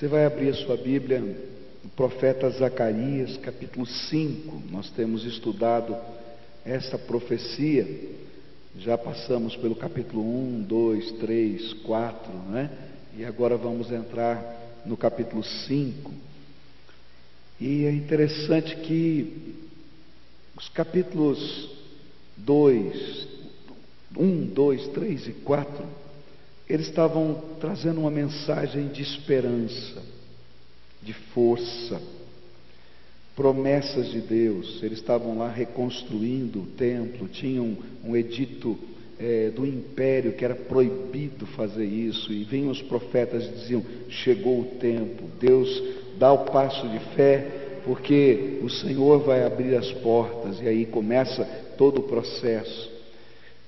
Você vai abrir a sua Bíblia no profeta Zacarias, capítulo 5. Nós temos estudado essa profecia. Já passamos pelo capítulo 1, 2, 3, 4, né? E agora vamos entrar no capítulo 5. E é interessante que os capítulos 2, 1, 2, 3 e 4, eles estavam trazendo uma mensagem de esperança, de força, promessas de Deus. Eles estavam lá reconstruindo o templo, tinham um, edito é, do império que era proibido fazer isso, e vinham os profetas e diziam: chegou o tempo, Deus dá o passo de fé, porque o Senhor vai abrir as portas, e aí começa todo o processo.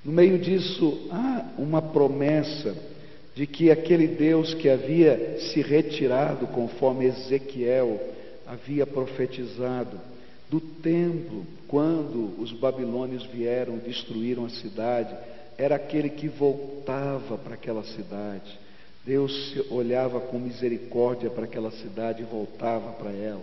No meio disso, há uma promessa de que aquele Deus que havia se retirado, conforme Ezequiel havia profetizado, do templo, quando os babilônios vieram, destruíram a cidade, era aquele que voltava para aquela cidade. Deus olhava com misericórdia para aquela cidade e voltava para ela,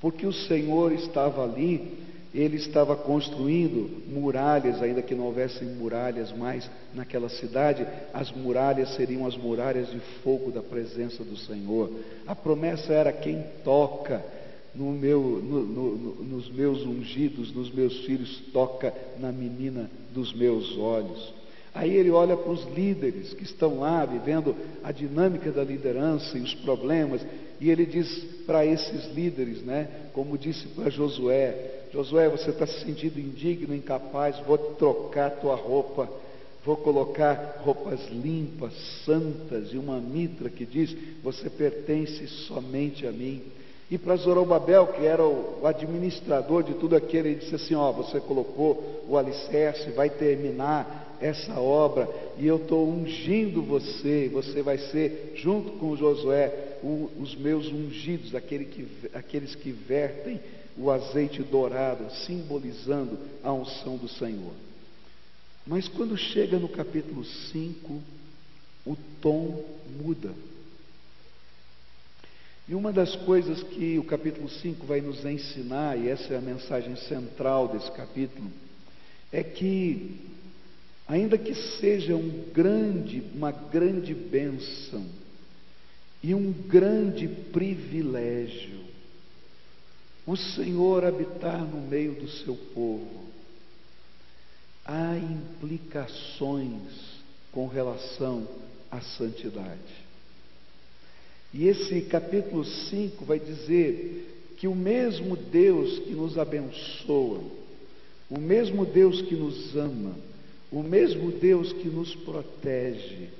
porque o Senhor estava ali ele estava construindo muralhas, ainda que não houvessem muralhas mais naquela cidade, as muralhas seriam as muralhas de fogo da presença do Senhor. A promessa era: quem toca no meu, no, no, nos meus ungidos, nos meus filhos, toca na menina dos meus olhos. Aí ele olha para os líderes que estão lá vivendo a dinâmica da liderança e os problemas, e ele diz para esses líderes, né, como disse para Josué: Josué, você está se sentindo indigno, incapaz, vou trocar tua roupa, vou colocar roupas limpas, santas e uma mitra que diz: Você pertence somente a mim. E para Zorobabel, que era o administrador de tudo aquilo, ele disse assim: Ó, você colocou o alicerce, vai terminar essa obra, e eu estou ungindo você, você vai ser, junto com Josué, o, os meus ungidos, aquele que, aqueles que vertem o azeite dourado, simbolizando a unção do Senhor. Mas quando chega no capítulo 5, o tom muda. E uma das coisas que o capítulo 5 vai nos ensinar, e essa é a mensagem central desse capítulo, é que, ainda que seja um grande, uma grande bênção e um grande privilégio, o Senhor habitar no meio do seu povo, há implicações com relação à santidade. E esse capítulo 5 vai dizer que o mesmo Deus que nos abençoa, o mesmo Deus que nos ama, o mesmo Deus que nos protege,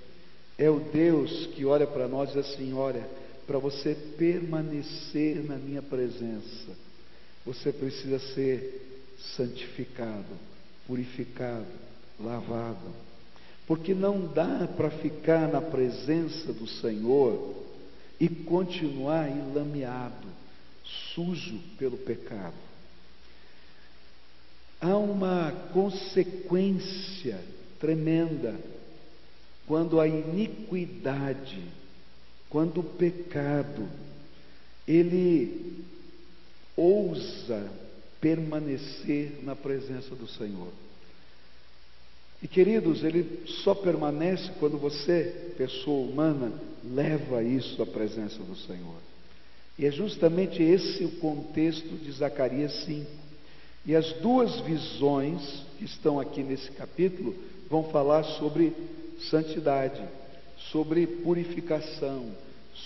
é o Deus que olha para nós e diz assim: olha, para você permanecer na minha presença, você precisa ser santificado, purificado, lavado. Porque não dá para ficar na presença do Senhor e continuar enlameado, sujo pelo pecado. Há uma consequência tremenda quando a iniquidade quando o pecado ele ousa permanecer na presença do Senhor. E queridos, ele só permanece quando você, pessoa humana, leva isso à presença do Senhor. E é justamente esse o contexto de Zacarias 5. E as duas visões que estão aqui nesse capítulo vão falar sobre santidade sobre purificação,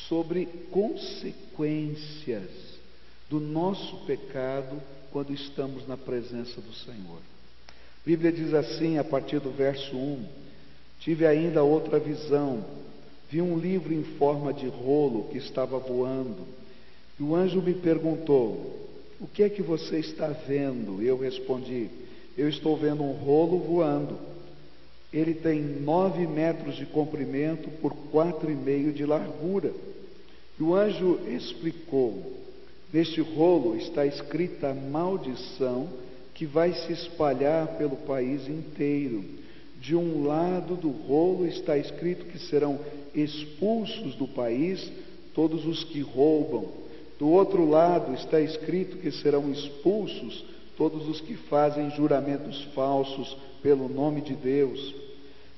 sobre consequências do nosso pecado quando estamos na presença do Senhor. A Bíblia diz assim, a partir do verso 1: Tive ainda outra visão, vi um livro em forma de rolo que estava voando, e o anjo me perguntou: O que é que você está vendo? Eu respondi: Eu estou vendo um rolo voando ele tem nove metros de comprimento por quatro e meio de largura. E o anjo explicou: Neste rolo está escrita a maldição que vai se espalhar pelo país inteiro. De um lado do rolo está escrito que serão expulsos do país todos os que roubam. Do outro lado está escrito que serão expulsos todos os que fazem juramentos falsos pelo nome de Deus.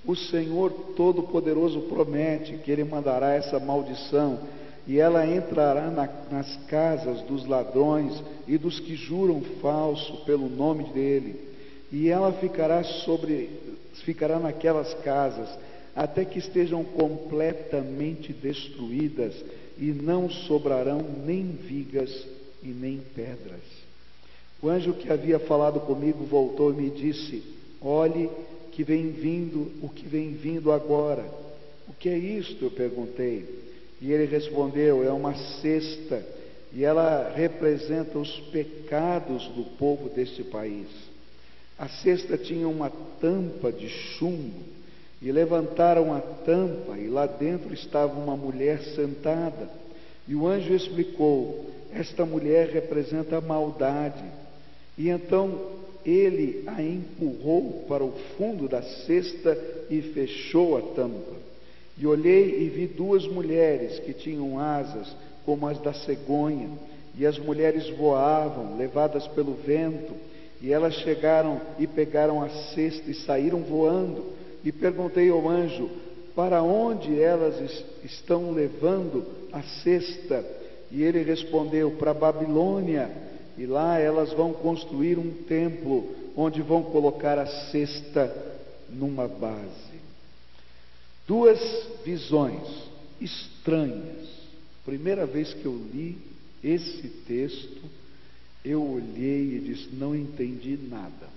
O Senhor Todo-Poderoso promete que Ele mandará essa maldição e ela entrará na, nas casas dos ladrões e dos que juram falso pelo nome dele, e ela ficará sobre, ficará naquelas casas até que estejam completamente destruídas e não sobrarão nem vigas e nem pedras. O anjo que havia falado comigo voltou e me disse: Olhe que vem vindo, o que vem vindo agora. O que é isto? Eu perguntei. E ele respondeu: É uma cesta, e ela representa os pecados do povo deste país. A cesta tinha uma tampa de chumbo, e levantaram a tampa, e lá dentro estava uma mulher sentada. E o anjo explicou: Esta mulher representa a maldade. E então ele a empurrou para o fundo da cesta e fechou a tampa. E olhei e vi duas mulheres que tinham asas como as da cegonha, e as mulheres voavam, levadas pelo vento, e elas chegaram e pegaram a cesta e saíram voando. E perguntei ao anjo: Para onde elas estão levando a cesta? E ele respondeu: Para Babilônia. E lá elas vão construir um templo onde vão colocar a cesta numa base. Duas visões estranhas. Primeira vez que eu li esse texto, eu olhei e disse: não entendi nada.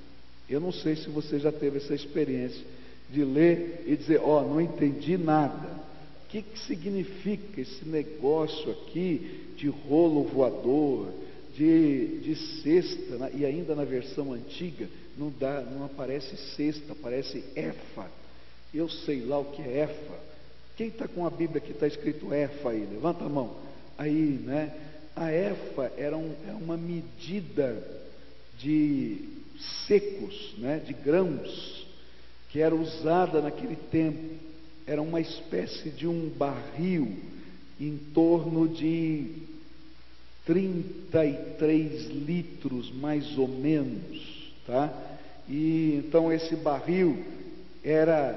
Eu não sei se você já teve essa experiência de ler e dizer: ó, oh, não entendi nada. O que, que significa esse negócio aqui de rolo voador, de, de né? e ainda na versão antiga não, dá, não aparece cesta, aparece efa. Eu sei lá o que é Efa. Quem está com a Bíblia que está escrito Efa aí? Levanta a mão. Aí, né? A Efa era um, é uma medida de secos, né? De grãos, que era usada naquele tempo. Era uma espécie de um barril em torno de 33 litros, mais ou menos, tá? E então esse barril era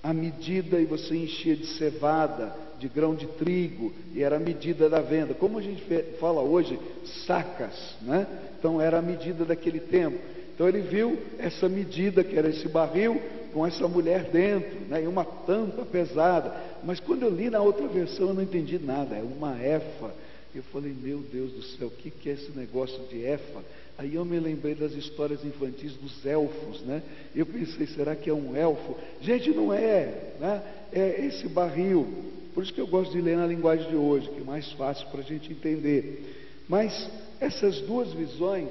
a medida e você enchia de cevada, de grão de trigo, e era a medida da venda. Como a gente fala hoje, sacas, né? Então era a medida daquele tempo. Então ele viu essa medida, que era esse barril, com essa mulher dentro, né? e uma tampa pesada. Mas quando eu li na outra versão, eu não entendi nada, é uma efa. Eu falei, meu Deus do céu, o que, que é esse negócio de efa? Aí eu me lembrei das histórias infantis dos elfos, né? Eu pensei, será que é um elfo? Gente, não é, né? É esse barril. Por isso que eu gosto de ler na linguagem de hoje, que é mais fácil para a gente entender. Mas essas duas visões,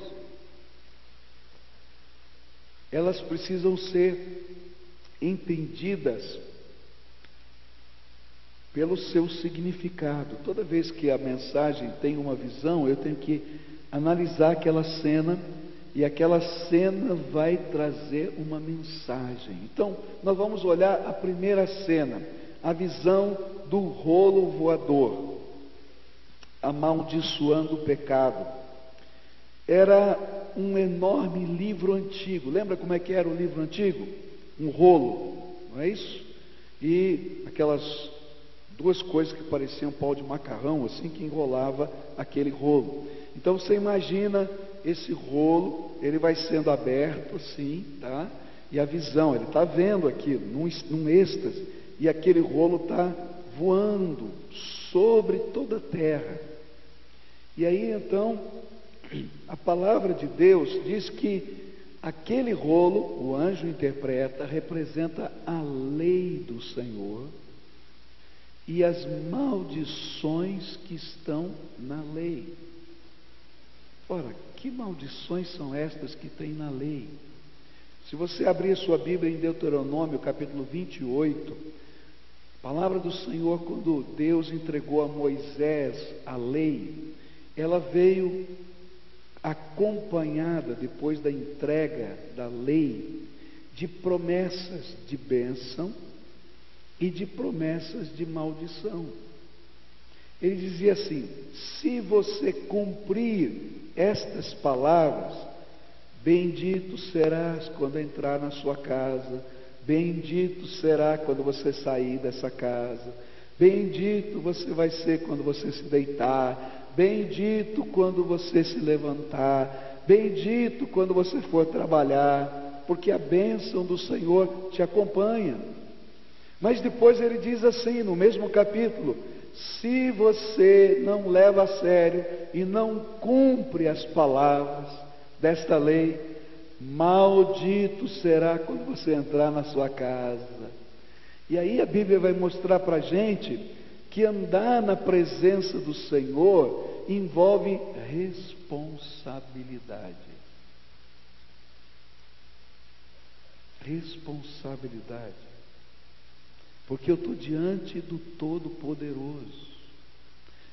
elas precisam ser entendidas pelo seu significado. Toda vez que a mensagem tem uma visão, eu tenho que analisar aquela cena e aquela cena vai trazer uma mensagem. Então, nós vamos olhar a primeira cena, a visão do rolo voador, amaldiçoando o pecado. Era um enorme livro antigo. Lembra como é que era o livro antigo? Um rolo, não é isso? E aquelas duas coisas que pareciam pau de macarrão, assim que enrolava aquele rolo. Então você imagina esse rolo, ele vai sendo aberto assim, tá? E a visão, ele está vendo aquilo, num, num êxtase, e aquele rolo está voando sobre toda a terra. E aí então, a palavra de Deus diz que aquele rolo, o anjo interpreta, representa a lei do Senhor e as maldições que estão na lei. Ora, que maldições são estas que tem na lei? Se você abrir sua Bíblia em Deuteronômio, capítulo 28, a palavra do Senhor, quando Deus entregou a Moisés a lei, ela veio acompanhada, depois da entrega da lei, de promessas de bênção e de promessas de maldição. Ele dizia assim: se você cumprir estas palavras, bendito serás quando entrar na sua casa, bendito será quando você sair dessa casa, bendito você vai ser quando você se deitar, bendito quando você se levantar, bendito quando você for trabalhar, porque a bênção do Senhor te acompanha. Mas depois ele diz assim, no mesmo capítulo: se você não leva a sério e não cumpre as palavras desta lei, maldito será quando você entrar na sua casa. E aí a Bíblia vai mostrar para a gente que andar na presença do Senhor envolve responsabilidade. Responsabilidade. Porque eu estou diante do Todo-Poderoso.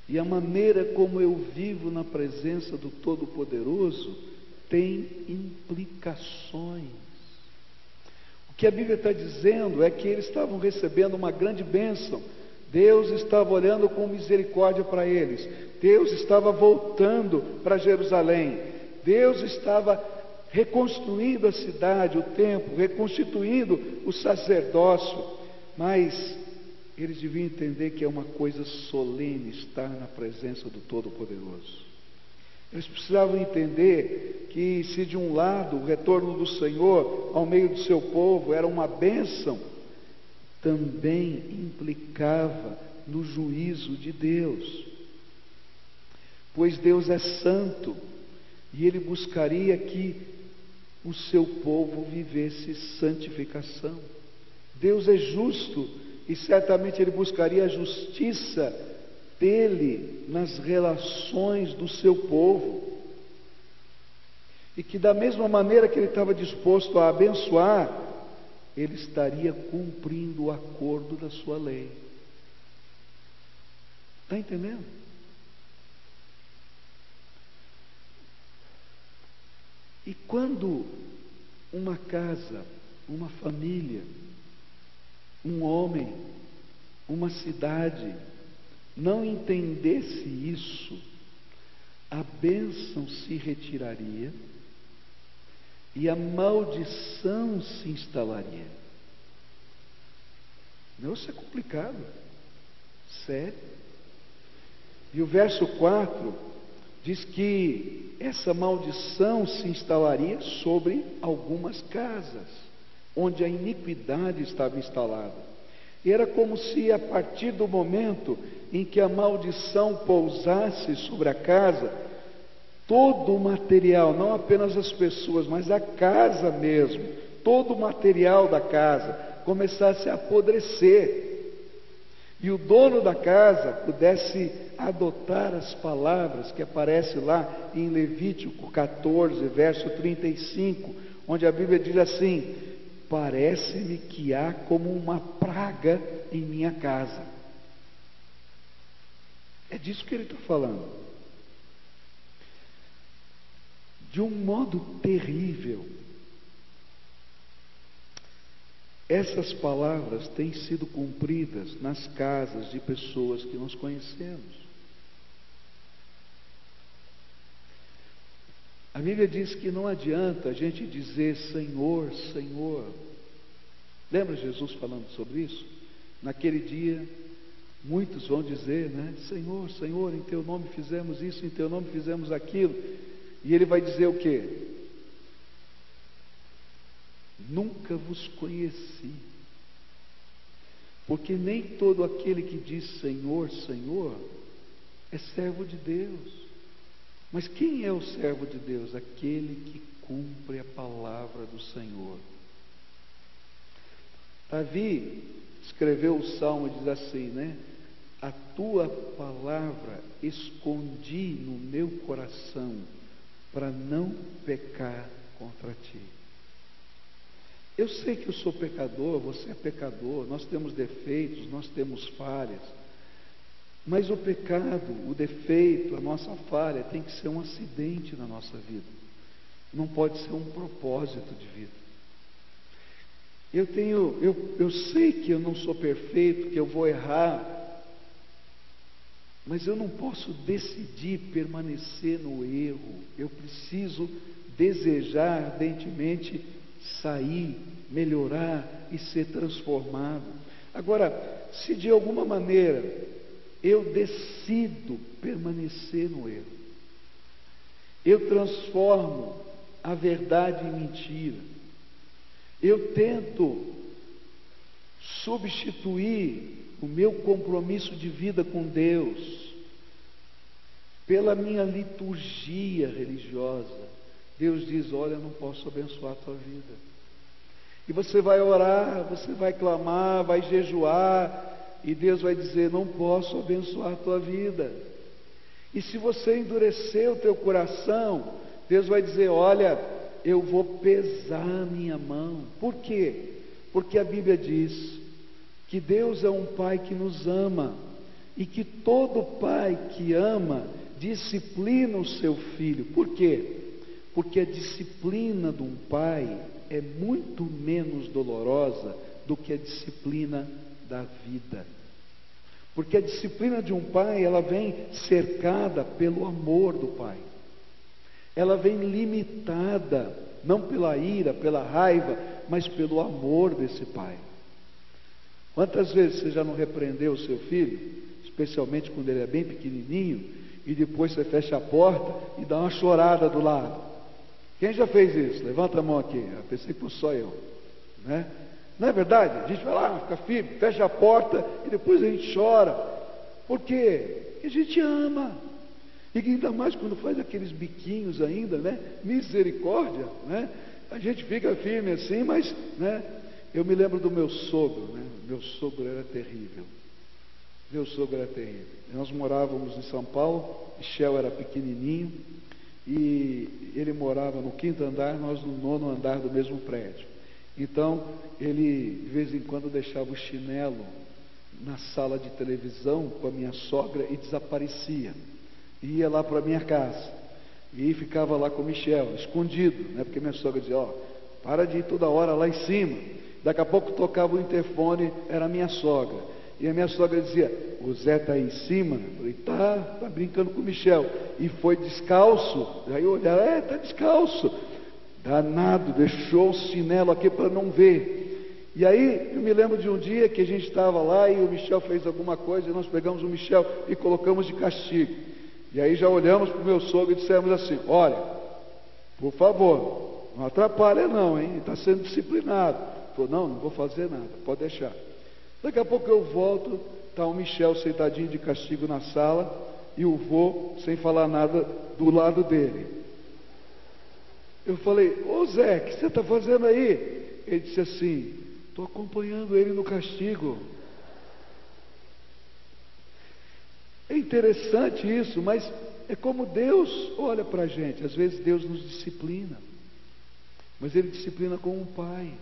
E a maneira como eu vivo na presença do Todo-Poderoso tem implicações. O que a Bíblia está dizendo é que eles estavam recebendo uma grande bênção Deus estava olhando com misericórdia para eles. Deus estava voltando para Jerusalém. Deus estava reconstruindo a cidade, o templo, reconstituindo o sacerdócio. Mas eles deviam entender que é uma coisa solene estar na presença do Todo-Poderoso. Eles precisavam entender que, se de um lado o retorno do Senhor ao meio do seu povo era uma bênção, também implicava no juízo de Deus. Pois Deus é santo e ele buscaria que o seu povo vivesse santificação. Deus é justo e certamente ele buscaria a justiça dele nas relações do seu povo. E que da mesma maneira que ele estava disposto a abençoar, ele estaria cumprindo o acordo da sua lei. Está entendendo? E quando uma casa, uma família, um homem, uma cidade não entendesse isso, a bênção se retiraria e a maldição se instalaria. Não, isso é complicado. Sério. E o verso 4 diz que essa maldição se instalaria sobre algumas casas, onde a iniquidade estava instalada. Era como se a partir do momento em que a maldição pousasse sobre a casa, todo o material, não apenas as pessoas, mas a casa mesmo, todo o material da casa começasse a apodrecer. E o dono da casa pudesse adotar as palavras que aparecem lá em Levítico 14, verso 35, onde a Bíblia diz assim: Parece-me que há como uma praga em minha casa. É disso que ele está falando de um modo terrível. Essas palavras têm sido cumpridas nas casas de pessoas que nós conhecemos. A Bíblia diz que não adianta a gente dizer Senhor, Senhor. Lembra Jesus falando sobre isso? Naquele dia, muitos vão dizer, né? Senhor, Senhor, em teu nome fizemos isso, em teu nome fizemos aquilo. E ele vai dizer o que? Nunca vos conheci. Porque nem todo aquele que diz Senhor, Senhor, é servo de Deus. Mas quem é o servo de Deus? Aquele que cumpre a palavra do Senhor. Davi escreveu o salmo e diz assim, né? A tua palavra escondi no meu coração para não pecar contra ti. Eu sei que eu sou pecador, você é pecador, nós temos defeitos, nós temos falhas. Mas o pecado, o defeito, a nossa falha tem que ser um acidente na nossa vida. Não pode ser um propósito de vida. Eu tenho, eu, eu sei que eu não sou perfeito, que eu vou errar, Mas eu não posso decidir permanecer no erro. Eu preciso desejar ardentemente sair, melhorar e ser transformado. Agora, se de alguma maneira eu decido permanecer no erro, eu transformo a verdade em mentira, eu tento substituir o meu compromisso de vida com Deus pela minha liturgia religiosa. Deus diz: Olha, eu não posso abençoar a tua vida. E você vai orar, você vai clamar, vai jejuar, e Deus vai dizer: Não posso abençoar a tua vida. E se você endurecer o teu coração, Deus vai dizer: Olha, eu vou pesar a minha mão. Por quê? Porque a Bíblia diz que Deus é um Pai que nos ama e que todo pai que ama disciplina o seu filho. Por quê? Porque a disciplina de um pai é muito menos dolorosa do que a disciplina da vida. Porque a disciplina de um pai, ela vem cercada pelo amor do pai. Ela vem limitada, não pela ira, pela raiva, mas pelo amor desse pai. Quantas vezes você já não repreendeu o seu filho, especialmente quando ele é bem pequenininho, e depois você fecha a porta e dá uma chorada do lado? Quem já fez isso? Levanta a mão aqui. Eu pensei que só eu. Né? Não é verdade? A gente vai lá, fica firme, fecha a porta e depois a gente chora. Por quê? Porque a gente ama. E ainda mais quando faz aqueles biquinhos ainda, né? Misericórdia, né? A gente fica firme assim, mas, né? Eu me lembro do meu sogro, né? Meu sogro era terrível. Meu sogro era terrível. Nós morávamos em São Paulo, Michel era pequenininho, e ele morava no quinto andar, nós no nono andar do mesmo prédio. Então, ele de vez em quando deixava o chinelo na sala de televisão com a minha sogra e desaparecia. Ia lá para a minha casa e ficava lá com o Michel, escondido, né? porque minha sogra dizia: Ó, oh, para de ir toda hora lá em cima. Daqui a pouco tocava o interfone, era a minha sogra. E a minha sogra dizia: O Zé está aí em cima? Eu falei: Tá, tá brincando com o Michel. E foi descalço. Aí eu olhava: É, está descalço. Danado, deixou o chinelo aqui para não ver. E aí eu me lembro de um dia que a gente estava lá e o Michel fez alguma coisa e nós pegamos o Michel e colocamos de castigo. E aí já olhamos para o meu sogro e dissemos assim: Olha, por favor, não atrapalha não, hein? Está sendo disciplinado. Falou: Não, não vou fazer nada, pode deixar. Daqui a pouco eu volto, está o Michel sentadinho de castigo na sala e o vô, sem falar nada, do lado dele. Eu falei, ô Zé, o que você está fazendo aí? Ele disse assim, estou acompanhando ele no castigo. É interessante isso, mas é como Deus olha para a gente. Às vezes Deus nos disciplina, mas Ele disciplina como um pai.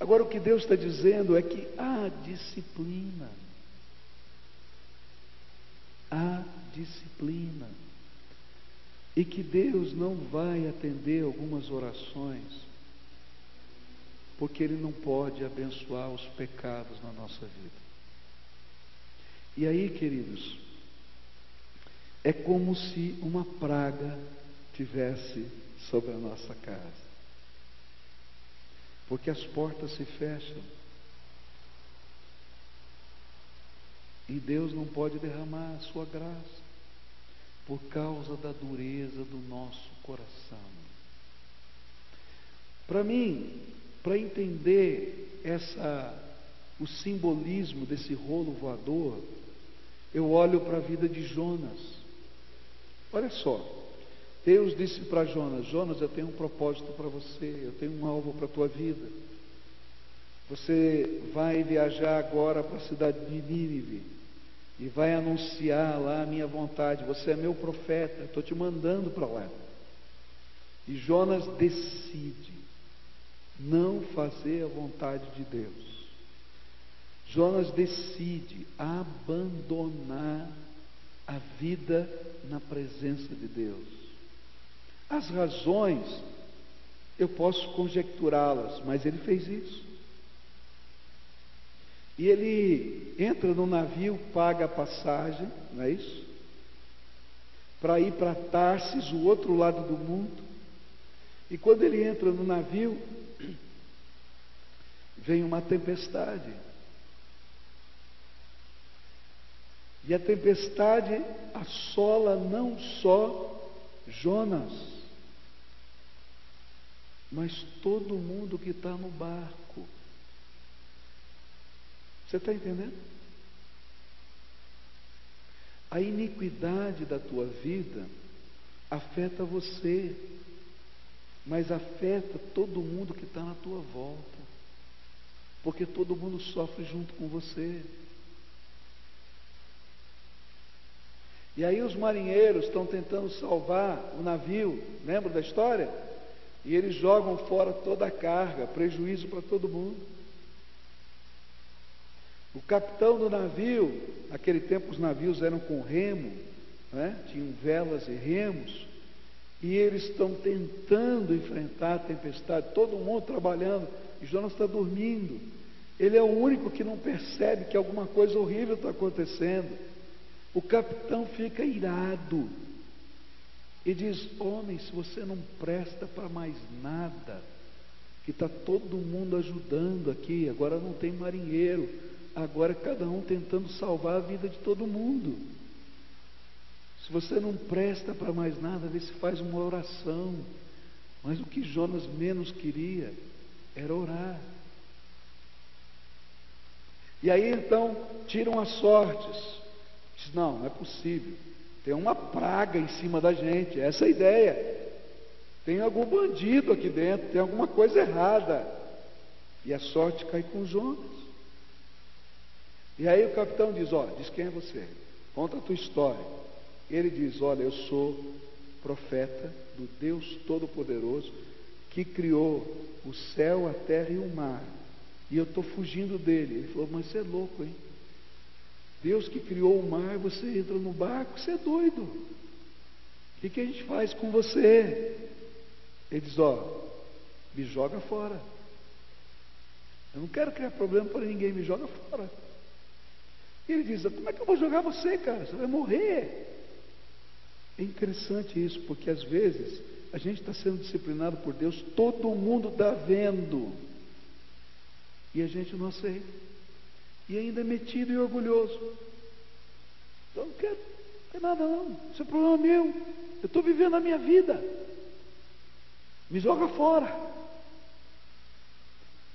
Agora, o que Deus está dizendo é que há disciplina. Há disciplina. E que Deus não vai atender algumas orações, porque Ele não pode abençoar os pecados na nossa vida. E aí, queridos, é como se uma praga tivesse sobre a nossa casa porque as portas se fecham. E Deus não pode derramar a sua graça por causa da dureza do nosso coração. Para mim, para entender essa o simbolismo desse rolo voador, eu olho para a vida de Jonas. Olha só, Deus disse para Jonas: Jonas, eu tenho um propósito para você, eu tenho um alvo para a tua vida. Você vai viajar agora para a cidade de Nínive e vai anunciar lá a minha vontade. Você é meu profeta, estou te mandando para lá. E Jonas decide não fazer a vontade de Deus. Jonas decide abandonar a vida na presença de Deus. As razões, eu posso conjecturá-las, mas ele fez isso. E ele entra no navio, paga a passagem, não é isso? Para ir para Tarsis, o outro lado do mundo. E quando ele entra no navio, vem uma tempestade. E a tempestade assola não só Jonas, mas todo mundo que está no barco. Você está entendendo? A iniquidade da tua vida afeta você, mas afeta todo mundo que está na tua volta, porque todo mundo sofre junto com você. E aí os marinheiros estão tentando salvar o navio, lembra da história? E eles jogam fora toda a carga, prejuízo para todo mundo. O capitão do navio, naquele tempo os navios eram com remo, né? tinham velas e remos, e eles estão tentando enfrentar a tempestade, todo mundo trabalhando, e Jonas está dormindo. Ele é o único que não percebe que alguma coisa horrível está acontecendo. O capitão fica irado e diz: Homem, se você não presta para mais nada, que está todo mundo ajudando aqui, agora não tem marinheiro, agora cada um tentando salvar a vida de todo mundo. Se você não presta para mais nada, vê se faz uma oração. Mas o que Jonas menos queria era orar. E aí então tiram as sortes. Diz, não, não é possível. Tem uma praga em cima da gente, essa é a ideia. Tem algum bandido aqui dentro, tem alguma coisa errada. E a sorte cai com Jonas. E aí o capitão diz: Ó, diz quem é você? Conta a tua história. Ele diz: Olha, eu sou profeta do Deus Todo-Poderoso que criou o céu, a terra e o mar. E eu estou fugindo dele. Ele falou: Mas você é louco, hein? Deus que criou o mar, você entra no barco, você é doido. O que, que a gente faz com você? Ele diz: Ó, me joga fora. Eu não quero criar problema para ninguém, me joga fora. Ele diz: Como é que eu vou jogar você, cara? Você vai morrer. É interessante isso, porque às vezes a gente está sendo disciplinado por Deus, todo mundo está vendo, e a gente não aceita e ainda é metido e orgulhoso. Então não quero, não quero nada não, isso é problema meu. Eu estou vivendo a minha vida. Me joga fora.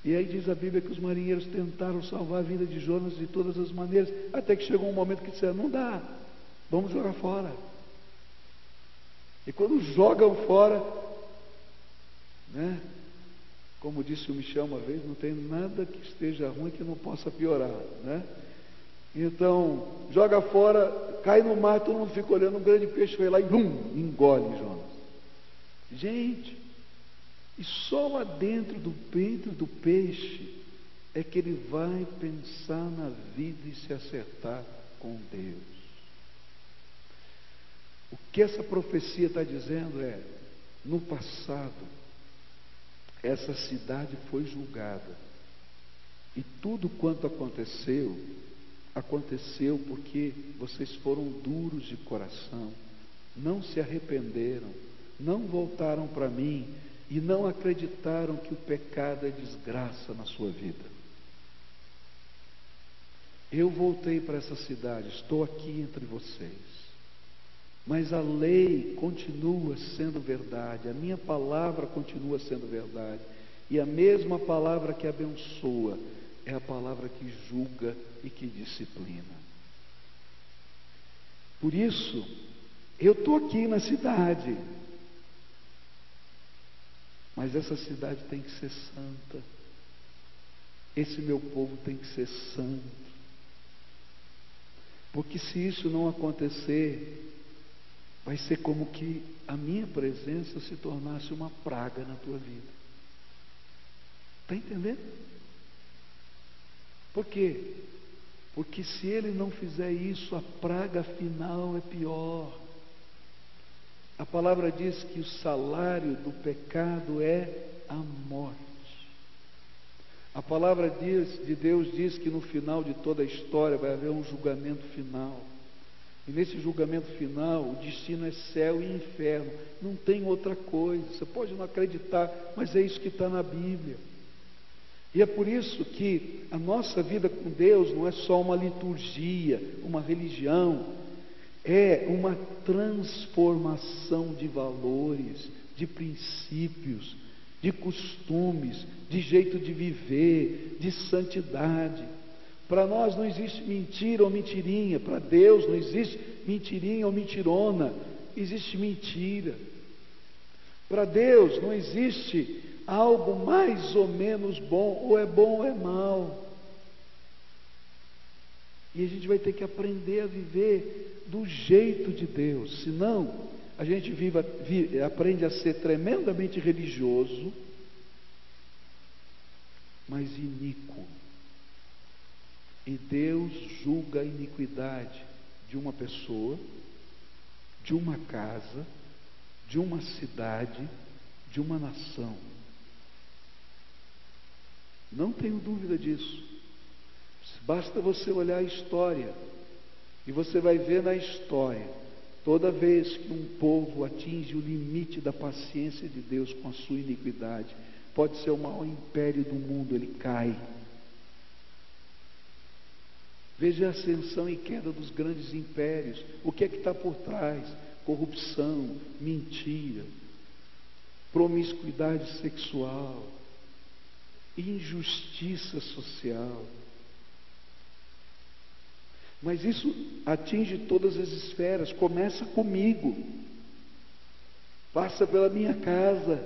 E aí diz a Bíblia que os marinheiros tentaram salvar a vida de Jonas de todas as maneiras, até que chegou um momento que disseram, não dá, vamos jogar fora. E quando jogam fora, né, como disse o Michel uma vez, não tem nada que esteja ruim que não possa piorar, né? Então, joga fora, cai no mar, todo mundo fica olhando, um grande peixe vai lá e bum, engole Jonas. Gente, e só lá dentro do peito do peixe é que ele vai pensar na vida e se acertar com Deus. O que essa profecia está dizendo é: no passado, essa cidade foi julgada. E tudo quanto aconteceu, aconteceu porque vocês foram duros de coração, não se arrependeram, não voltaram para mim e não acreditaram que o pecado é desgraça na sua vida. Eu voltei para essa cidade, estou aqui entre vocês. Mas a lei continua sendo verdade, a minha palavra continua sendo verdade. E a mesma palavra que abençoa é a palavra que julga e que disciplina. Por isso, eu estou aqui na cidade, mas essa cidade tem que ser santa. Esse meu povo tem que ser santo. Porque se isso não acontecer, vai ser como que a minha presença se tornasse uma praga na tua vida. Está entendendo? Por quê? Porque se ele não fizer isso, a praga final é pior. A palavra diz que o salário do pecado é a morte. A palavra de Deus diz que no final de toda a história vai haver um julgamento final. E nesse julgamento final, o destino é céu e inferno. Não tem outra coisa. Você pode não acreditar, mas é isso que está na Bíblia. E é por isso que a nossa vida com Deus não é só uma liturgia, uma religião, é uma transformação de valores, de princípios, de costumes, de jeito de viver, de santidade. Para nós não existe mentira ou mentirinha, para Deus não existe mentirinha ou mentirona, existe mentira. Para Deus não existe algo mais ou menos bom, ou é bom ou é mal. E a gente vai ter que aprender a viver do jeito de Deus, senão a gente vive, aprende a ser tremendamente religioso, mas iníquo. E Deus julga a iniquidade de uma pessoa, de uma casa, de uma cidade, de uma nação. Não tenho dúvida disso. Basta você olhar a história e você vai ver na história Toda vez que um povo atinge o limite da paciência de Deus com a sua iniquidade, pode ser o maior império do mundo, ele cai. Veja a ascensão e queda dos grandes impérios. O que é que está por trás? Corrupção, mentira, promiscuidade sexual, injustiça social. Mas isso atinge todas as esferas, começa comigo, passa pela minha casa,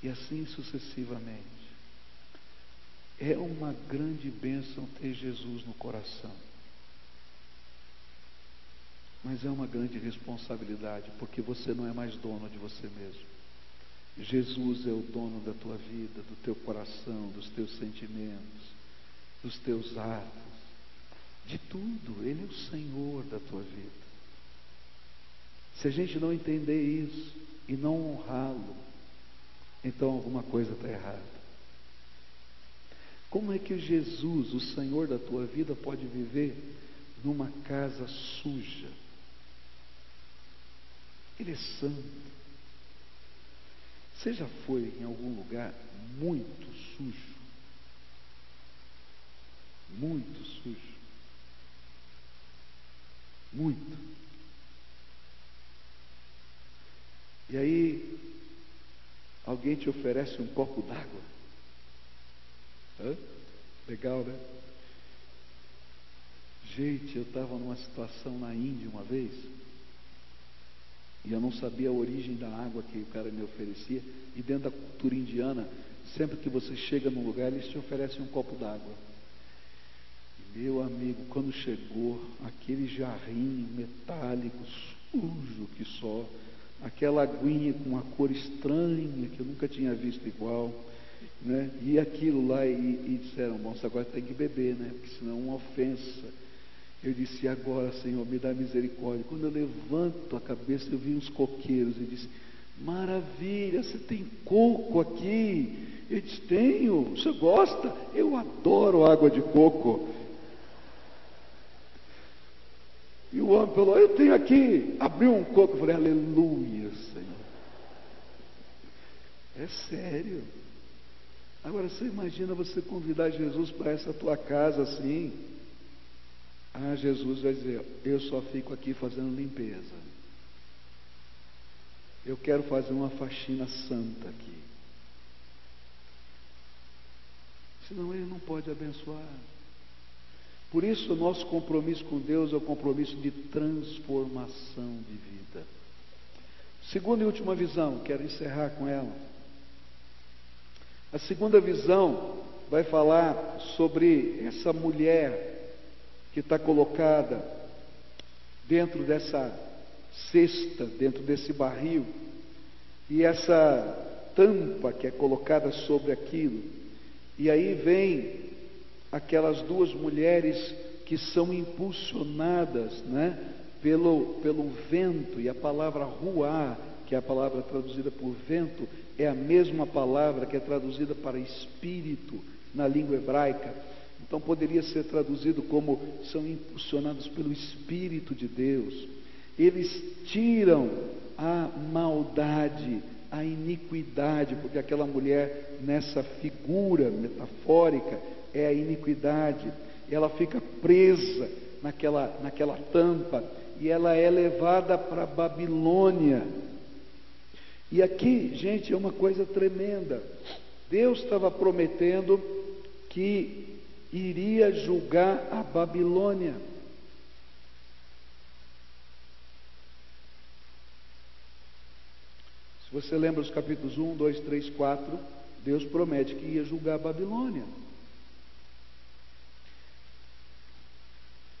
e assim sucessivamente. É uma grande bênção ter Jesus no coração. Mas é uma grande responsabilidade, porque você não é mais dono de você mesmo. Jesus é o dono da tua vida, do teu coração, dos teus sentimentos dos teus atos, de tudo. Ele é o Senhor da tua vida. Se a gente não entender isso e não honrá-lo, então alguma coisa está errada. Como é que Jesus, o Senhor da tua vida, pode viver numa casa suja? Ele é santo. Você já foi em algum lugar muito sujo? Muito sujo. Muito. E aí, alguém te oferece um copo d'água. Legal, né? Gente, eu estava numa situação na Índia uma vez, e eu não sabia a origem da água que o cara me oferecia, e dentro da cultura indiana, sempre que você chega num lugar, eles te oferecem um copo d'água. Meu amigo, quando chegou aquele jarrinho metálico, sujo que só, aquela aguinha com uma cor estranha que eu nunca tinha visto igual, né? E aquilo lá, e, e disseram, bom, você agora tem que beber, né? Porque senão é uma ofensa. Eu disse, agora, Senhor, me dá misericórdia. Quando eu levanto a cabeça, eu vi uns coqueiros e disse, maravilha, você tem coco aqui. Eu disse, tenho, você gosta? Eu adoro água de coco. E o homem falou: Eu tenho aqui. Abriu um coco. Eu falei: Aleluia, Senhor. É sério. Agora você imagina você convidar Jesus para essa tua casa assim. Ah, Jesus vai dizer: Eu só fico aqui fazendo limpeza. Eu quero fazer uma faxina santa aqui. Senão ele não pode abençoar. Por isso, o nosso compromisso com Deus é o compromisso de transformação de vida. Segunda e última visão, quero encerrar com ela. A segunda visão vai falar sobre essa mulher que está colocada dentro dessa cesta, dentro desse barril, e essa tampa que é colocada sobre aquilo. E aí vem aquelas duas mulheres que são impulsionadas né, pelo, pelo vento, e a palavra ruar que é a palavra traduzida por vento, é a mesma palavra que é traduzida para espírito na língua hebraica. Então poderia ser traduzido como são impulsionados pelo Espírito de Deus. Eles tiram a maldade, a iniquidade, porque aquela mulher, nessa figura metafórica, é a iniquidade. Ela fica presa naquela, naquela tampa e ela é levada para Babilônia. E aqui, gente, é uma coisa tremenda. Deus estava prometendo que iria julgar a Babilônia. Se você lembra os capítulos 1, 2, 3, 4, Deus promete que ia julgar a Babilônia.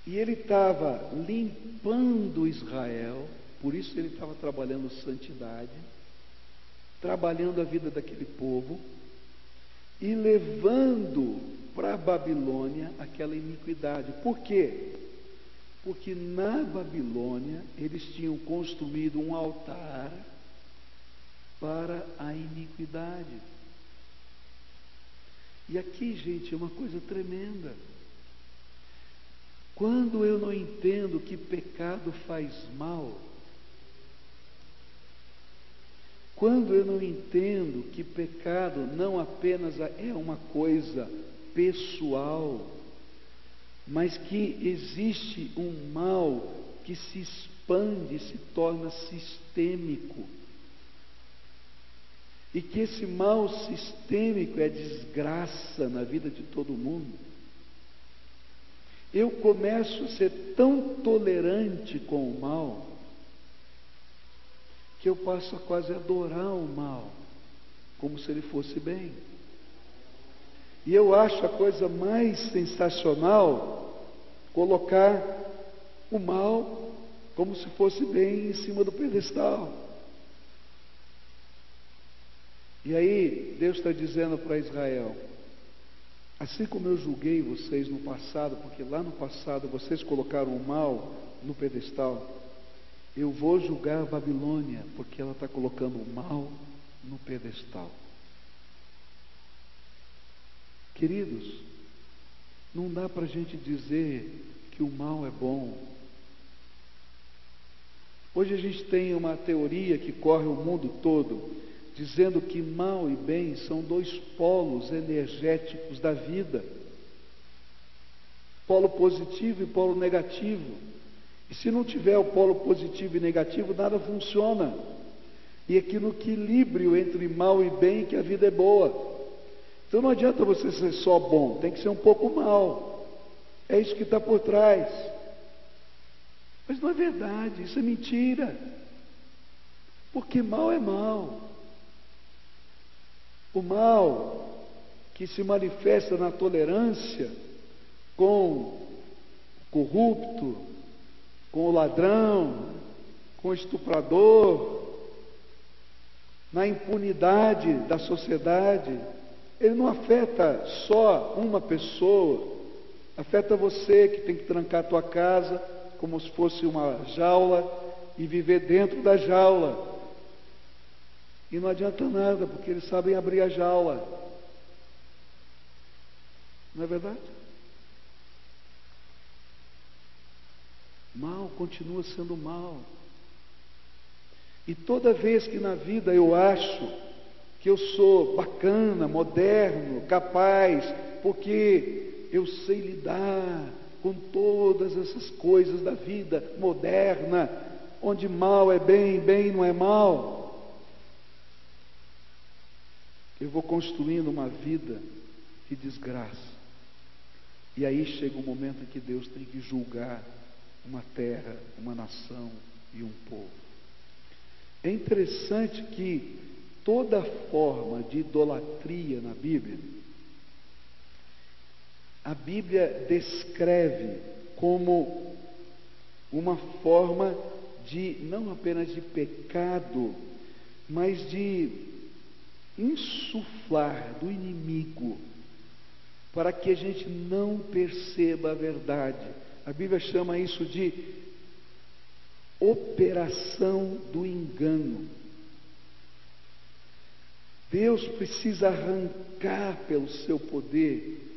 E ele estava limpando Israel, por isso ele estava trabalhando santidade, trabalhando a vida daquele povo e levando para a Babilônia aquela iniquidade. Por quê? Porque na Babilônia eles tinham construído um altar para a iniquidade. E aqui, gente, é uma coisa tremenda. Quando eu não entendo que pecado faz mal, quando eu não entendo que pecado não apenas é uma coisa pessoal, mas que existe um mal que se expande, se torna sistêmico. E que esse mal sistêmico é desgraça na vida de todo mundo eu começo a ser tão tolerante com o mal que eu passo a quase adorar o mal, como se ele fosse bem. E eu acho a coisa mais sensacional colocar o mal como se fosse bem em cima do pedestal. E aí Deus está dizendo para Israel: Assim como eu julguei vocês no passado, porque lá no passado vocês colocaram o mal no pedestal, eu vou julgar a Babilônia, porque ela está colocando o mal no pedestal. Queridos, não dá para a gente dizer que o mal é bom. Hoje a gente tem uma teoria que corre o mundo todo dizendo que mal e bem são dois polos energéticos da vida, polo positivo e polo negativo. E se não tiver o polo positivo e negativo, nada funciona. E é aqui no equilíbrio entre mal e bem que a vida é boa. Então não adianta você ser só bom, tem que ser um pouco mal. É isso que está por trás. Mas não é verdade, isso é mentira. Porque mal é mal. O mal que se manifesta na tolerância com o corrupto, com o ladrão, com o estuprador, na impunidade da sociedade, ele não afeta só uma pessoa, afeta você que tem que trancar a tua casa como se fosse uma jaula e viver dentro da jaula. E não adianta nada, porque eles sabem abrir a jaula. Não é verdade? Mal continua sendo mal. E toda vez que na vida eu acho que eu sou bacana, moderno, capaz, porque eu sei lidar com todas essas coisas da vida moderna, onde mal é bem, bem não é mal. Eu vou construindo uma vida que desgraça. E aí chega o um momento em que Deus tem que julgar uma terra, uma nação e um povo. É interessante que toda forma de idolatria na Bíblia, a Bíblia descreve como uma forma de, não apenas de pecado, mas de insuflar do inimigo para que a gente não perceba a verdade. A Bíblia chama isso de operação do engano. Deus precisa arrancar pelo seu poder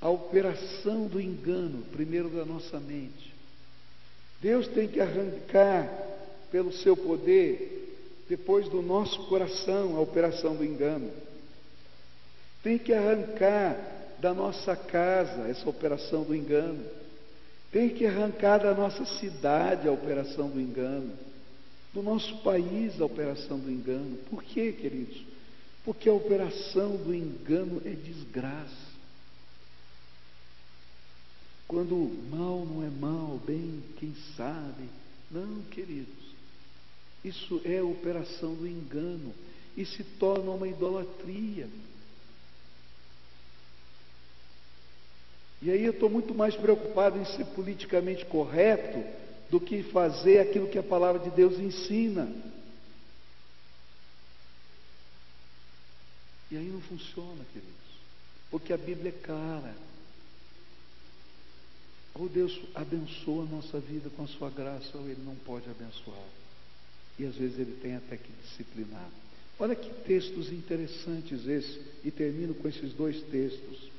a operação do engano, primeiro da nossa mente. Deus tem que arrancar pelo seu poder, depois do nosso coração, a operação do engano. Tem que arrancar da nossa casa essa operação do engano. Tem que arrancar da nossa cidade a operação do engano. Do nosso país a operação do engano. Por quê, queridos? Porque a operação do engano é desgraça. Quando mal não é mal, bem, quem sabe? Não, queridos. Isso é operação do engano e se torna uma idolatria. E aí eu estou muito mais preocupado em ser politicamente correto do que fazer aquilo que a palavra de Deus ensina. E aí não funciona, queridos, porque a Bíblia é clara. Ou Deus abençoa a nossa vida com a sua graça, ou Ele não pode abençoar. E às vezes Ele tem até que disciplinar. Olha que textos interessantes esses, e termino com esses dois textos.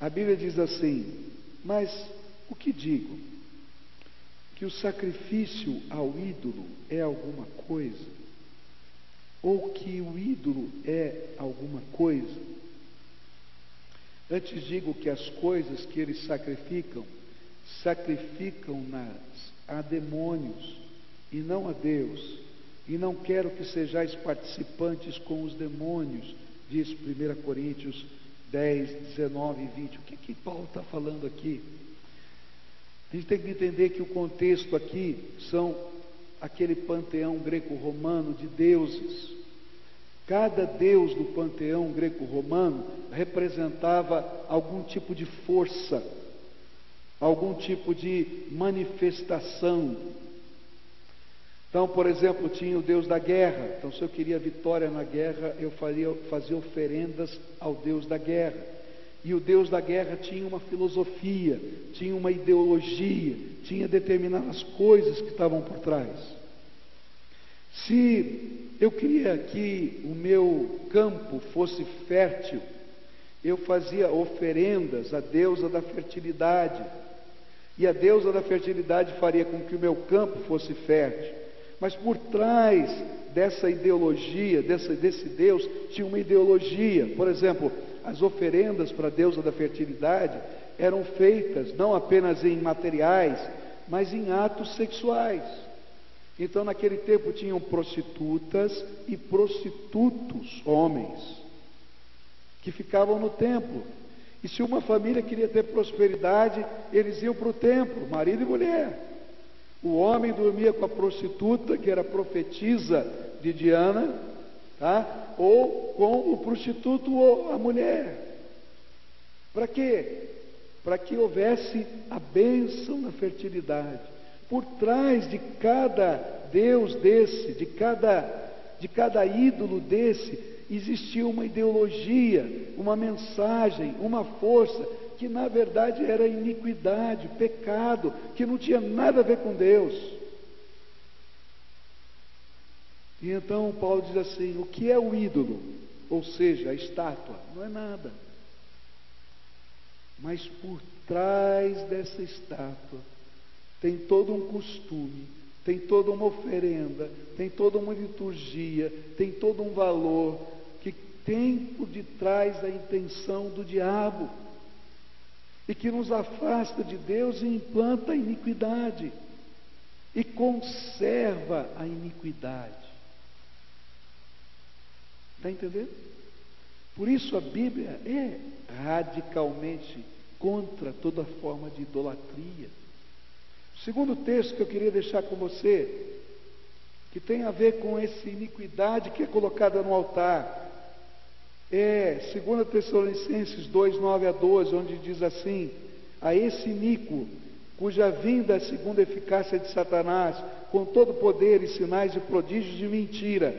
A Bíblia diz assim: Mas o que digo? Que o sacrifício ao ídolo é alguma coisa? Ou que o ídolo é alguma coisa? Antes digo que as coisas que eles sacrificam sacrificam-nas a demônios e não a Deus. E não quero que sejais participantes com os demônios, diz 1 Coríntios 10, 19 e 20. O que, que Paulo está falando aqui? A gente tem que entender que o contexto aqui são aquele panteão greco-romano de deuses. Cada deus do panteão greco-romano representava algum tipo de força algum tipo de manifestação. Então, por exemplo, tinha o Deus da guerra. Então, se eu queria vitória na guerra, eu faria, fazia oferendas ao Deus da guerra. E o Deus da guerra tinha uma filosofia, tinha uma ideologia, tinha determinadas coisas que estavam por trás. Se eu queria que o meu campo fosse fértil, eu fazia oferendas à deusa da fertilidade. E a deusa da fertilidade faria com que o meu campo fosse fértil. Mas por trás dessa ideologia, dessa, desse Deus, tinha uma ideologia. Por exemplo, as oferendas para a deusa da fertilidade eram feitas não apenas em materiais, mas em atos sexuais. Então, naquele tempo, tinham prostitutas e prostitutos, homens, que ficavam no templo. E se uma família queria ter prosperidade, eles iam para o templo, marido e mulher. O homem dormia com a prostituta, que era profetisa de Diana, tá? ou com o prostituto ou a mulher. Para quê? Para que houvesse a bênção na fertilidade. Por trás de cada Deus desse, de cada, de cada ídolo desse, existia uma ideologia, uma mensagem, uma força que na verdade era iniquidade, pecado, que não tinha nada a ver com Deus. E então Paulo diz assim: o que é o ídolo? Ou seja, a estátua? Não é nada. Mas por trás dessa estátua tem todo um costume, tem toda uma oferenda, tem toda uma liturgia, tem todo um valor, tem por detrás a intenção do diabo e que nos afasta de Deus e implanta a iniquidade e conserva a iniquidade. Está entendendo? Por isso a Bíblia é radicalmente contra toda forma de idolatria. O segundo texto que eu queria deixar com você, que tem a ver com essa iniquidade que é colocada no altar, é 2 Tessalonicenses 2, 9 a 12, onde diz assim: A esse Nico, cuja vinda é segundo a eficácia de Satanás, com todo poder e sinais e prodígios de mentira,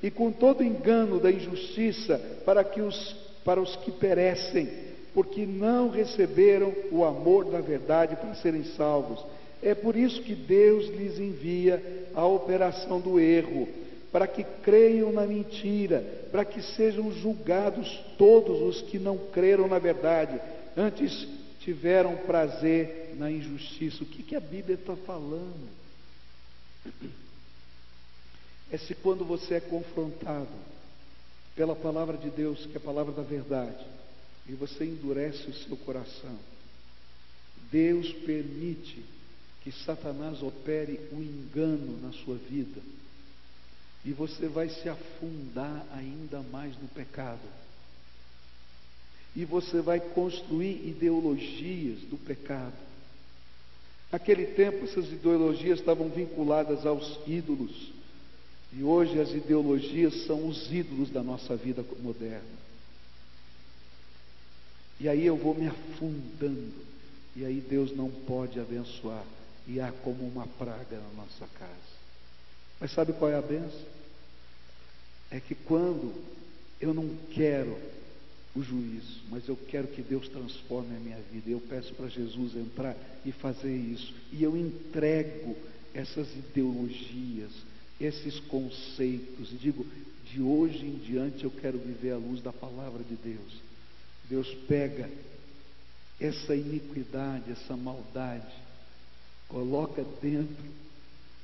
e com todo engano da injustiça, para, que os, para os que perecem, porque não receberam o amor da verdade para serem salvos. É por isso que Deus lhes envia a operação do erro, para que creiam na mentira, para que sejam julgados todos os que não creram na verdade, antes tiveram prazer na injustiça. O que, que a Bíblia está falando? É se quando você é confrontado pela palavra de Deus, que é a palavra da verdade, e você endurece o seu coração, Deus permite que Satanás opere o um engano na sua vida e você vai se afundar ainda mais no pecado. E você vai construir ideologias do pecado. Naquele tempo, essas ideologias estavam vinculadas aos ídolos. E hoje as ideologias são os ídolos da nossa vida moderna. E aí eu vou me afundando. E aí Deus não pode abençoar. E há como uma praga na nossa casa. Mas sabe qual é a benção? É que quando eu não quero o juízo, mas eu quero que Deus transforme a minha vida, eu peço para Jesus entrar e fazer isso, e eu entrego essas ideologias, esses conceitos, e digo, de hoje em diante eu quero viver à luz da palavra de Deus. Deus pega essa iniquidade, essa maldade, coloca dentro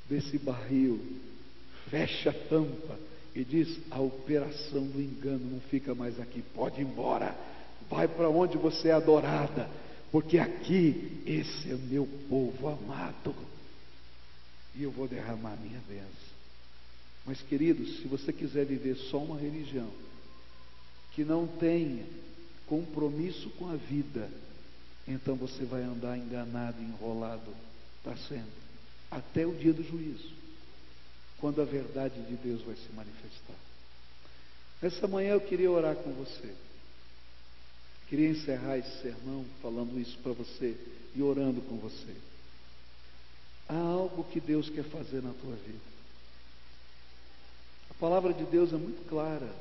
desse barril, fecha a tampa e diz: a operação do engano não fica mais aqui, pode ir embora, vai para onde você é adorada, porque aqui esse é meu povo amado, e eu vou derramar minha bênção. Mas, queridos, se você quiser viver só uma religião que não tenha compromisso com a vida, então você vai andar enganado, enrolado para sempre, até o dia do juízo, quando a verdade de Deus vai se manifestar. Nessa manhã eu queria orar com você. Queria encerrar esse sermão falando isso para você e orando com você. Há algo que Deus quer fazer na tua vida. A palavra de Deus é muito clara.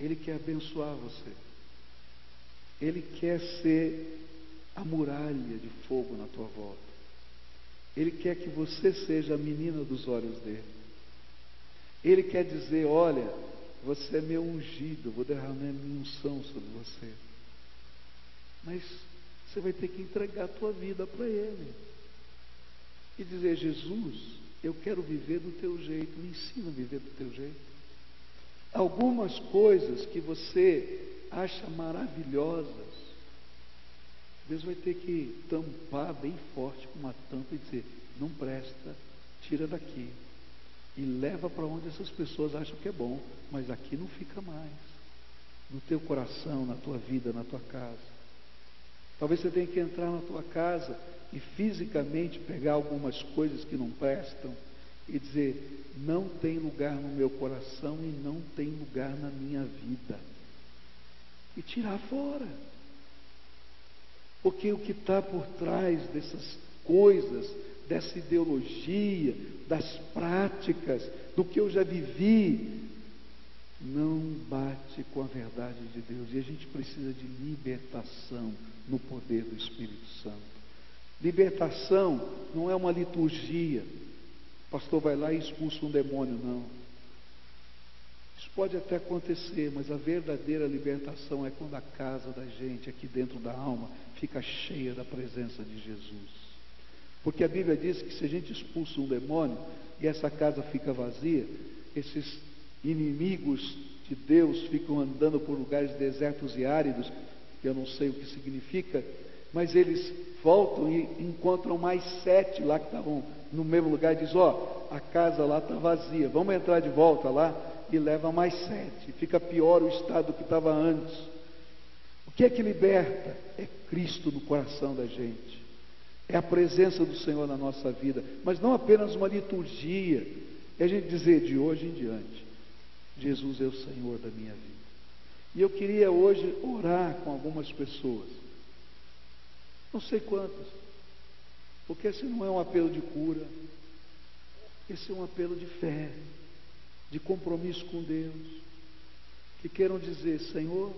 Ele quer abençoar você. Ele quer ser a muralha de fogo na tua volta. Ele quer que você seja a menina dos olhos dele. Ele quer dizer: Olha, você é meu ungido, vou derramar minha unção sobre você. Mas você vai ter que entregar a tua vida para Ele. E dizer: Jesus, eu quero viver do teu jeito, me ensina a viver do teu jeito. Algumas coisas que você acha maravilhosas, Deus vai ter que tampar bem forte com uma tampa e dizer: não presta, tira daqui. E leva para onde essas pessoas acham que é bom, mas aqui não fica mais. No teu coração, na tua vida, na tua casa. Talvez você tenha que entrar na tua casa e fisicamente pegar algumas coisas que não prestam e dizer: não tem lugar no meu coração e não tem lugar na minha vida. E tirar fora. Porque o que está por trás dessas coisas, dessa ideologia, das práticas, do que eu já vivi, não bate com a verdade de Deus. E a gente precisa de libertação no poder do Espírito Santo. Libertação não é uma liturgia. O pastor vai lá e expulsa um demônio, não. Pode até acontecer, mas a verdadeira libertação é quando a casa da gente, aqui dentro da alma, fica cheia da presença de Jesus. Porque a Bíblia diz que se a gente expulsa um demônio e essa casa fica vazia, esses inimigos de Deus ficam andando por lugares desertos e áridos, eu não sei o que significa, mas eles voltam e encontram mais sete lá que estavam no mesmo lugar e diz, ó, oh, a casa lá está vazia, vamos entrar de volta lá e leva mais sete. Fica pior o estado que estava antes. O que é que liberta? É Cristo no coração da gente. É a presença do Senhor na nossa vida. Mas não apenas uma liturgia. É a gente dizer de hoje em diante: Jesus é o Senhor da minha vida. E eu queria hoje orar com algumas pessoas. Não sei quantas. Porque esse não é um apelo de cura. Esse é um apelo de fé, de compromisso com Deus. Que queiram dizer: Senhor,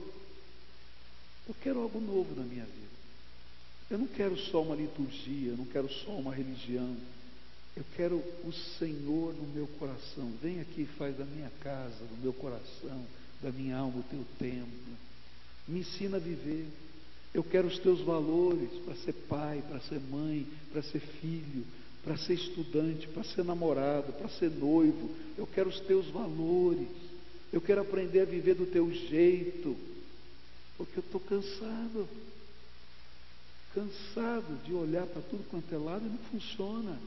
eu quero algo novo na minha vida. Eu não quero só uma liturgia, eu não quero só uma religião. Eu quero o Senhor no meu coração. Vem aqui e faz da minha casa, do meu coração, da minha alma, o teu templo. Me ensina a viver. Eu quero os teus valores para ser pai, para ser mãe, para ser filho, para ser estudante, para ser namorado, para ser noivo. Eu quero os teus valores. Eu quero aprender a viver do teu jeito. Porque eu estou cansado. Cansado de olhar para tudo quanto é lado e não funciona.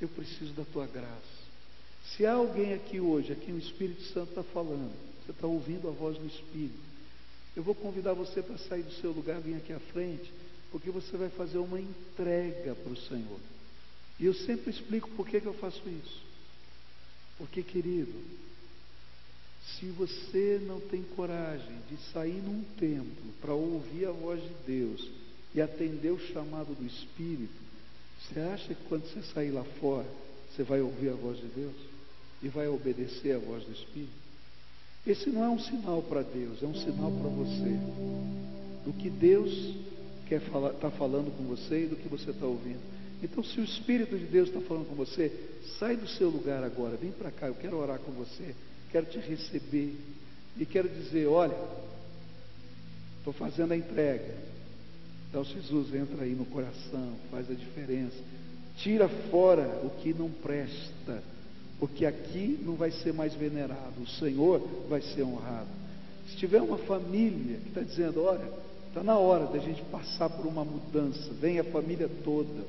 Eu preciso da tua graça. Se há alguém aqui hoje, aqui o Espírito Santo está falando, você está ouvindo a voz do Espírito, eu vou convidar você para sair do seu lugar, vir aqui à frente, porque você vai fazer uma entrega para o Senhor. E eu sempre explico por que, que eu faço isso. Porque, querido, se você não tem coragem de sair num templo para ouvir a voz de Deus e atender o chamado do Espírito, você acha que quando você sair lá fora, você vai ouvir a voz de Deus e vai obedecer a voz do Espírito? Esse não é um sinal para Deus, é um sinal para você. Do que Deus quer falar, está falando com você e do que você está ouvindo. Então, se o Espírito de Deus está falando com você, sai do seu lugar agora, vem para cá, eu quero orar com você, quero te receber e quero dizer: olha, estou fazendo a entrega. Então, Jesus entra aí no coração, faz a diferença, tira fora o que não presta porque aqui não vai ser mais venerado, o Senhor vai ser honrado. Se tiver uma família que está dizendo, olha, está na hora da gente passar por uma mudança, vem a família toda,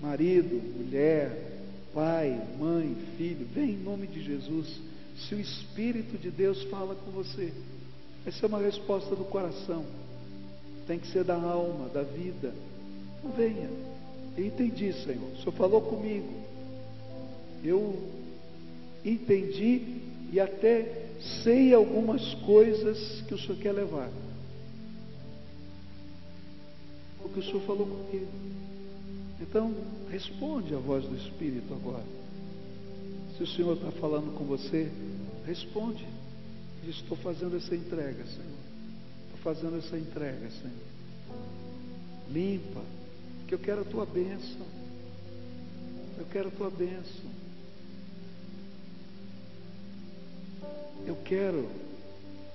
marido, mulher, pai, mãe, filho, vem em nome de Jesus. Se o Espírito de Deus fala com você, essa é uma resposta do coração, tem que ser da alma, da vida. Então venha, eu entendi, Senhor, o Senhor falou comigo, eu entendi e até sei algumas coisas que o Senhor quer levar. O que o Senhor falou comigo. Então, responde a voz do Espírito agora. Se o Senhor está falando com você, responde. Diz, estou fazendo essa entrega, Senhor. Estou fazendo essa entrega, Senhor. Limpa, que eu quero a tua bênção. Eu quero a tua bênção. Eu quero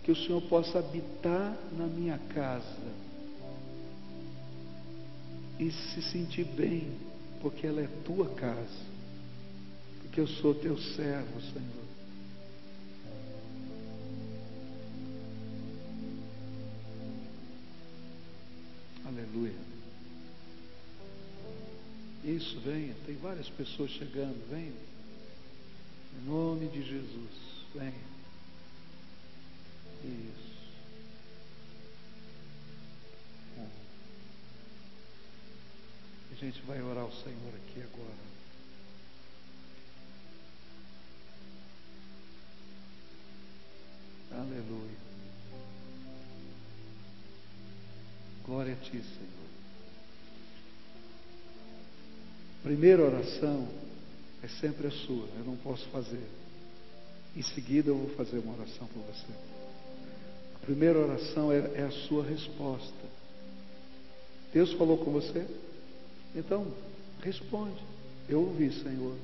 que o Senhor possa habitar na minha casa e se sentir bem, porque ela é tua casa, porque eu sou teu servo, Senhor. Aleluia. Isso, venha. Tem várias pessoas chegando. Venha. Em nome de Jesus. Venha. Isso. A gente vai orar ao Senhor aqui agora. Aleluia. Glória a Ti, Senhor. Primeira oração é sempre a sua, eu não posso fazer. Em seguida eu vou fazer uma oração por você primeira oração é, é a sua resposta. Deus falou com você? Então, responde. Eu ouvi, Senhor,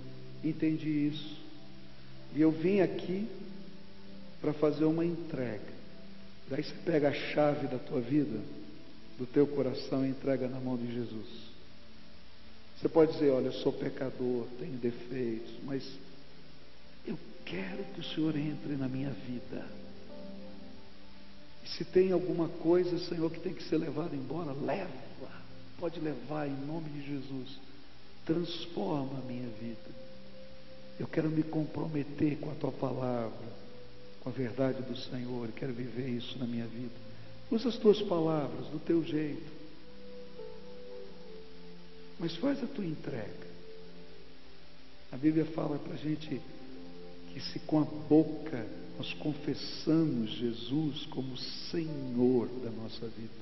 entendi isso. E eu vim aqui para fazer uma entrega. Daí você pega a chave da tua vida, do teu coração e entrega na mão de Jesus. Você pode dizer, olha, eu sou pecador, tenho defeitos, mas eu quero que o Senhor entre na minha vida. Se tem alguma coisa, Senhor, que tem que ser levada embora, leva. Pode levar em nome de Jesus. Transforma a minha vida. Eu quero me comprometer com a tua palavra, com a verdade do Senhor. Eu quero viver isso na minha vida. Usa as tuas palavras do teu jeito. Mas faz a tua entrega. A Bíblia fala para a gente que se com a boca nós confessamos Jesus como Senhor da nossa vida,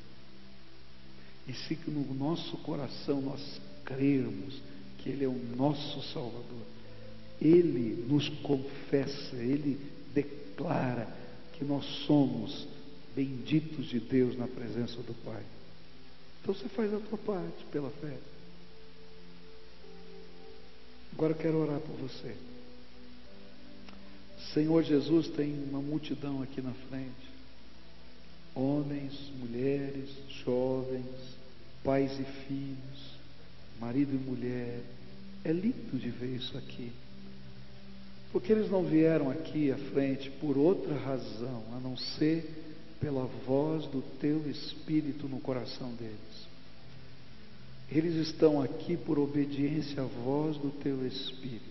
e se no nosso coração nós crermos que Ele é o nosso Salvador, Ele nos confessa, Ele declara que nós somos benditos de Deus na presença do Pai. Então você faz a tua parte pela fé. Agora eu quero orar por você. Senhor Jesus, tem uma multidão aqui na frente. Homens, mulheres, jovens, pais e filhos, marido e mulher. É lindo de ver isso aqui. Porque eles não vieram aqui à frente por outra razão, a não ser pela voz do teu Espírito no coração deles. Eles estão aqui por obediência à voz do teu Espírito.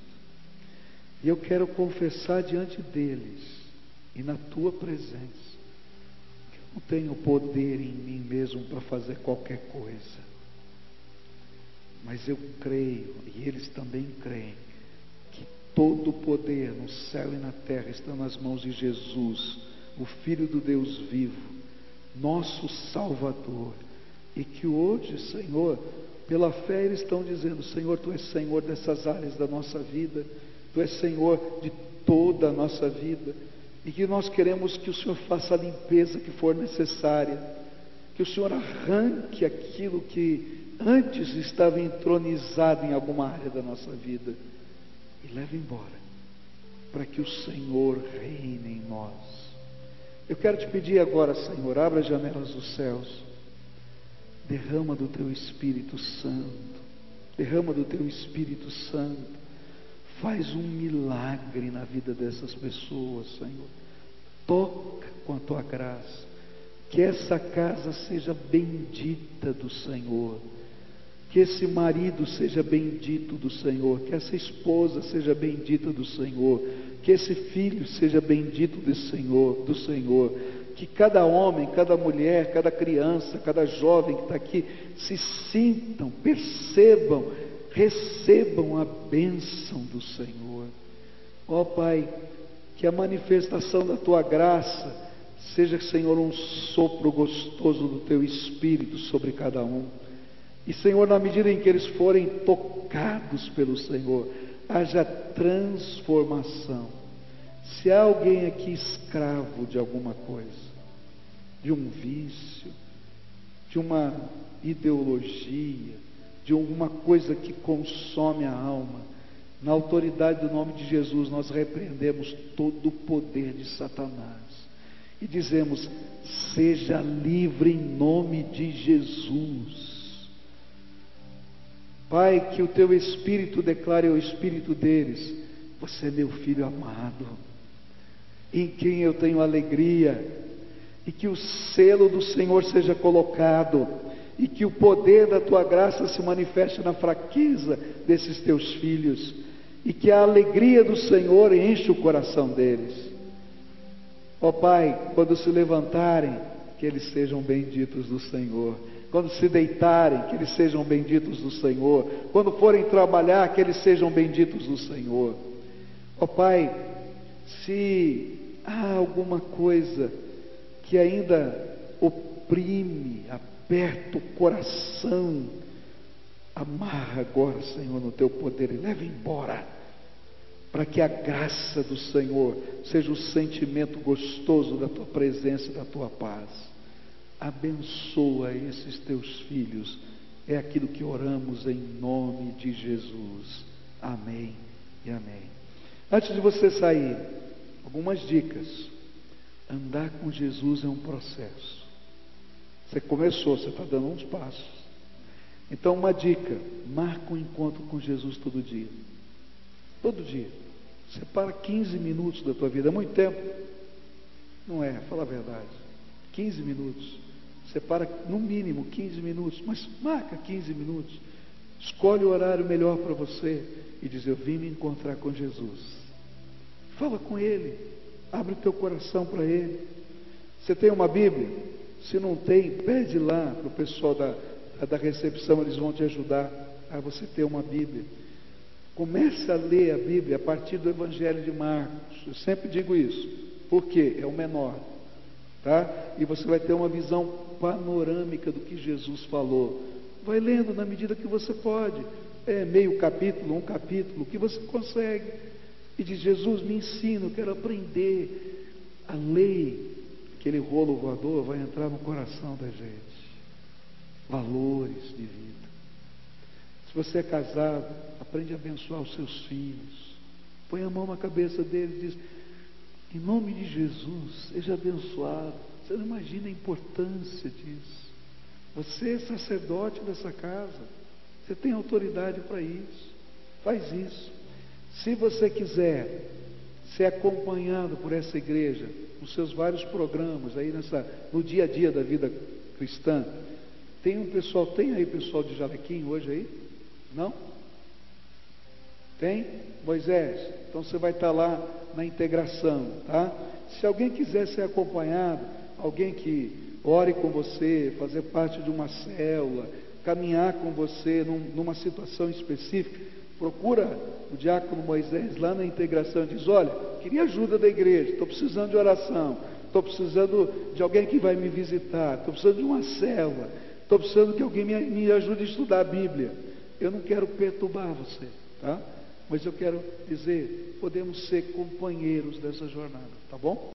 E eu quero confessar diante deles e na tua presença não tenho poder em mim mesmo para fazer qualquer coisa. Mas eu creio, e eles também creem, que todo o poder no céu e na terra está nas mãos de Jesus, o Filho do Deus vivo, nosso Salvador. E que hoje, Senhor, pela fé eles estão dizendo: Senhor, Tu és Senhor dessas áreas da nossa vida, Tu és Senhor de toda a nossa vida, e que nós queremos que o Senhor faça a limpeza que for necessária, que o Senhor arranque aquilo que antes estava entronizado em alguma área da nossa vida e leve embora, para que o Senhor reine em nós. Eu quero te pedir agora, Senhor, abra as janelas dos céus, derrama do teu Espírito Santo, derrama do teu Espírito Santo, faz um milagre na vida dessas pessoas, Senhor. Toca com a tua graça, que essa casa seja bendita do Senhor. Que esse marido seja bendito do Senhor, que essa esposa seja bendita do Senhor, que esse filho seja bendito do Senhor, do Senhor, que cada homem, cada mulher, cada criança, cada jovem que está aqui se sintam, percebam, recebam a bênção do Senhor. Ó oh, Pai, que a manifestação da tua graça seja, Senhor, um sopro gostoso do teu espírito sobre cada um e, Senhor, na medida em que eles forem tocados pelo Senhor, haja transformação. Se há alguém aqui escravo de alguma coisa, de um vício, de uma ideologia, de alguma coisa que consome a alma, na autoridade do nome de Jesus, nós repreendemos todo o poder de Satanás e dizemos: seja livre em nome de Jesus. Pai, que o teu espírito declare ao espírito deles: Você é meu filho amado, em quem eu tenho alegria, e que o selo do Senhor seja colocado, e que o poder da tua graça se manifeste na fraqueza desses teus filhos, e que a alegria do Senhor enche o coração deles. Ó Pai, quando se levantarem, que eles sejam benditos do Senhor quando se deitarem, que eles sejam benditos do Senhor. Quando forem trabalhar, que eles sejam benditos do Senhor. Ó oh, Pai, se há alguma coisa que ainda oprime, aperta o coração, amarra agora, Senhor, no teu poder e leva embora, para que a graça do Senhor seja o sentimento gostoso da tua presença e da tua paz abençoa esses teus filhos. É aquilo que oramos em nome de Jesus. Amém e amém. Antes de você sair, algumas dicas. Andar com Jesus é um processo. Você começou, você está dando uns passos. Então, uma dica: marca um encontro com Jesus todo dia. Todo dia. Separa 15 minutos da tua vida. É muito tempo? Não é, fala a verdade. 15 minutos. Separa no mínimo 15 minutos, mas marca 15 minutos. Escolhe o horário melhor para você e diz: Eu vim me encontrar com Jesus. Fala com Ele, abre o teu coração para Ele. Você tem uma Bíblia? Se não tem, pede lá para o pessoal da, da recepção, eles vão te ajudar a você ter uma Bíblia. Comece a ler a Bíblia a partir do Evangelho de Marcos. Eu sempre digo isso. Por quê? É o menor. Tá? E você vai ter uma visão panorâmica do que Jesus falou. Vai lendo na medida que você pode. É meio capítulo, um capítulo, que você consegue. E diz: Jesus, me ensina, eu quero aprender. A lei, aquele rolo voador, vai entrar no coração da gente. Valores de vida. Se você é casado, aprende a abençoar os seus filhos. Põe a mão na cabeça deles e diz: Em nome de Jesus, seja abençoado. Você não imagina a importância disso. Você é sacerdote dessa casa. Você tem autoridade para isso. Faz isso. Se você quiser ser acompanhado por essa igreja, nos seus vários programas, aí nessa, no dia a dia da vida cristã, tem um pessoal, tem aí pessoal de Jalequim hoje aí? Não? Tem? Moisés, então você vai estar lá na integração, tá? Se alguém quiser ser acompanhado, alguém que ore com você, fazer parte de uma célula, caminhar com você num, numa situação específica, procura o diácono Moisés lá na integração e diz: Olha, queria ajuda da igreja, estou precisando de oração, estou precisando de alguém que vai me visitar, estou precisando de uma célula, estou precisando que alguém me, me ajude a estudar a Bíblia. Eu não quero perturbar você, tá? Mas eu quero dizer, podemos ser companheiros dessa jornada, tá bom?